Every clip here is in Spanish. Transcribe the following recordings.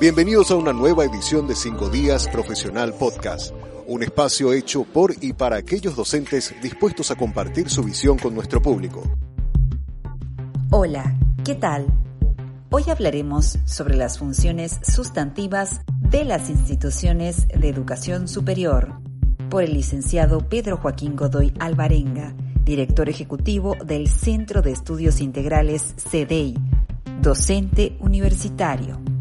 Bienvenidos a una nueva edición de 5 Días Profesional Podcast, un espacio hecho por y para aquellos docentes dispuestos a compartir su visión con nuestro público. Hola, ¿qué tal? Hoy hablaremos sobre las funciones sustantivas de las instituciones de educación superior por el licenciado Pedro Joaquín Godoy Alvarenga, director ejecutivo del Centro de Estudios Integrales CDI, docente universitario.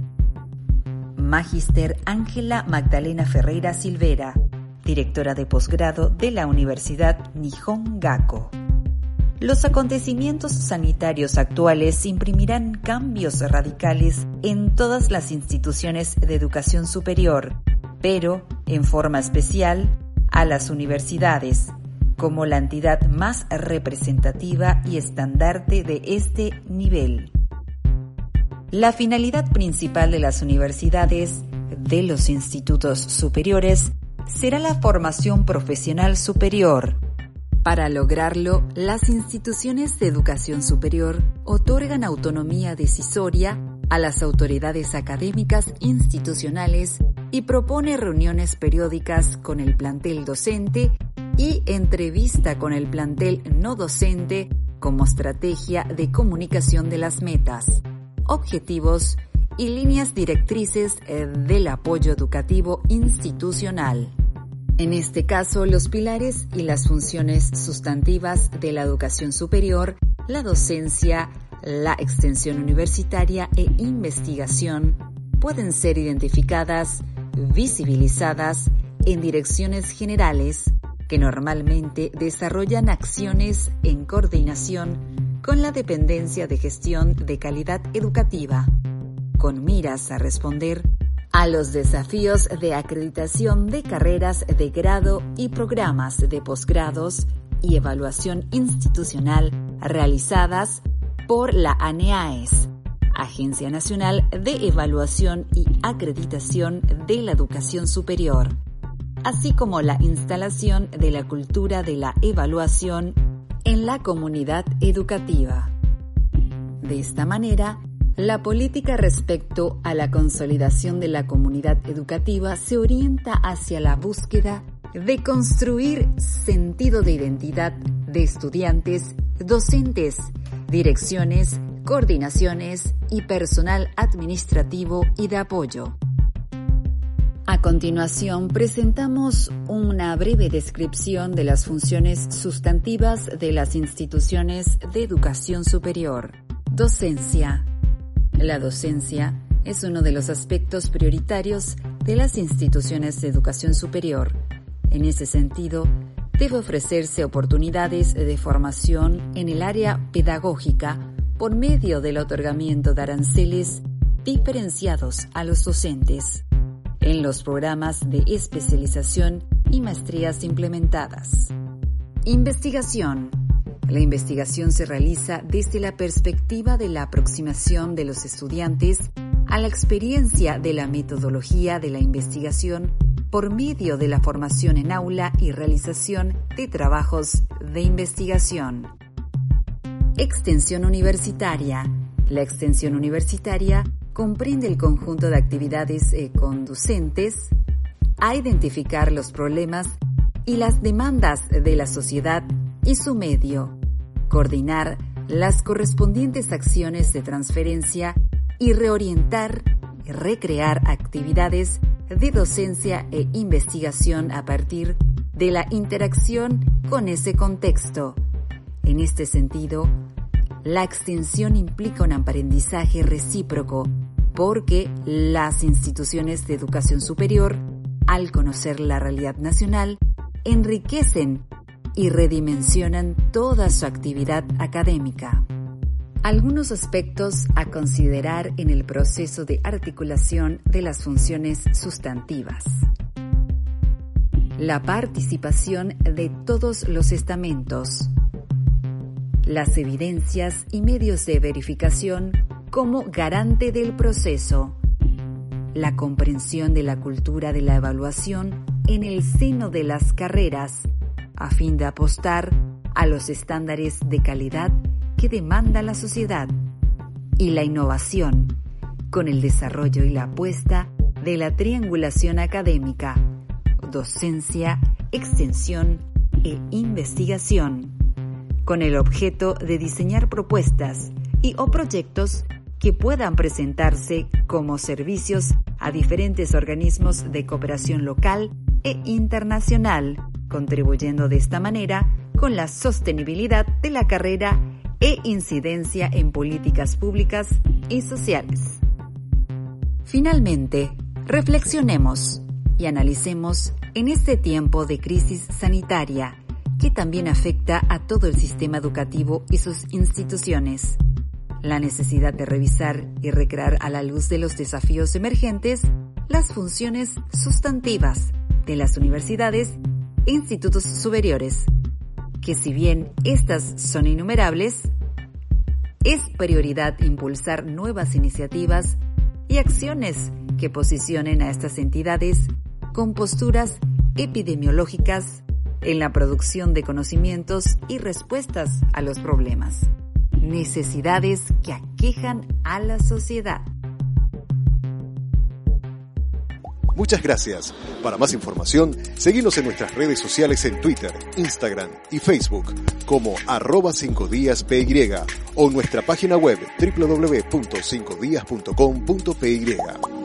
Magister Ángela Magdalena Ferreira Silvera, directora de posgrado de la Universidad Nihon Gakko. Los acontecimientos sanitarios actuales imprimirán cambios radicales en todas las instituciones de educación superior, pero, en forma especial, a las universidades, como la entidad más representativa y estandarte de este nivel. La finalidad principal de las universidades, de los institutos superiores, será la formación profesional superior. Para lograrlo, las instituciones de educación superior otorgan autonomía decisoria a las autoridades académicas institucionales y propone reuniones periódicas con el plantel docente y entrevista con el plantel no docente como estrategia de comunicación de las metas objetivos y líneas directrices eh, del apoyo educativo institucional. En este caso, los pilares y las funciones sustantivas de la educación superior, la docencia, la extensión universitaria e investigación pueden ser identificadas, visibilizadas en direcciones generales que normalmente desarrollan acciones en coordinación con la dependencia de gestión de calidad educativa, con miras a responder a los desafíos de acreditación de carreras de grado y programas de posgrados y evaluación institucional realizadas por la ANEAES, Agencia Nacional de Evaluación y Acreditación de la Educación Superior, así como la instalación de la cultura de la evaluación en la comunidad educativa. De esta manera, la política respecto a la consolidación de la comunidad educativa se orienta hacia la búsqueda de construir sentido de identidad de estudiantes, docentes, direcciones, coordinaciones y personal administrativo y de apoyo. A continuación, presentamos una breve descripción de las funciones sustantivas de las instituciones de educación superior. Docencia. La docencia es uno de los aspectos prioritarios de las instituciones de educación superior. En ese sentido, debe ofrecerse oportunidades de formación en el área pedagógica por medio del otorgamiento de aranceles diferenciados a los docentes en los programas de especialización y maestrías implementadas. Investigación. La investigación se realiza desde la perspectiva de la aproximación de los estudiantes a la experiencia de la metodología de la investigación por medio de la formación en aula y realización de trabajos de investigación. Extensión universitaria. La extensión universitaria comprende el conjunto de actividades eh, conducentes a identificar los problemas y las demandas de la sociedad y su medio, coordinar las correspondientes acciones de transferencia y reorientar y recrear actividades de docencia e investigación a partir de la interacción con ese contexto. En este sentido, la extensión implica un aprendizaje recíproco porque las instituciones de educación superior, al conocer la realidad nacional, enriquecen y redimensionan toda su actividad académica. Algunos aspectos a considerar en el proceso de articulación de las funciones sustantivas. La participación de todos los estamentos. Las evidencias y medios de verificación como garante del proceso. La comprensión de la cultura de la evaluación en el seno de las carreras, a fin de apostar a los estándares de calidad que demanda la sociedad. Y la innovación, con el desarrollo y la apuesta de la triangulación académica, docencia, extensión e investigación, con el objeto de diseñar propuestas y o proyectos que puedan presentarse como servicios a diferentes organismos de cooperación local e internacional, contribuyendo de esta manera con la sostenibilidad de la carrera e incidencia en políticas públicas y sociales. Finalmente, reflexionemos y analicemos en este tiempo de crisis sanitaria que también afecta a todo el sistema educativo y sus instituciones. La necesidad de revisar y recrear a la luz de los desafíos emergentes las funciones sustantivas de las universidades e institutos superiores, que si bien estas son innumerables, es prioridad impulsar nuevas iniciativas y acciones que posicionen a estas entidades con posturas epidemiológicas en la producción de conocimientos y respuestas a los problemas necesidades que aquejan a la sociedad. Muchas gracias. Para más información, seguimos en nuestras redes sociales en Twitter, Instagram y Facebook como arroba 5 días PY o nuestra página web www.5días.com.py.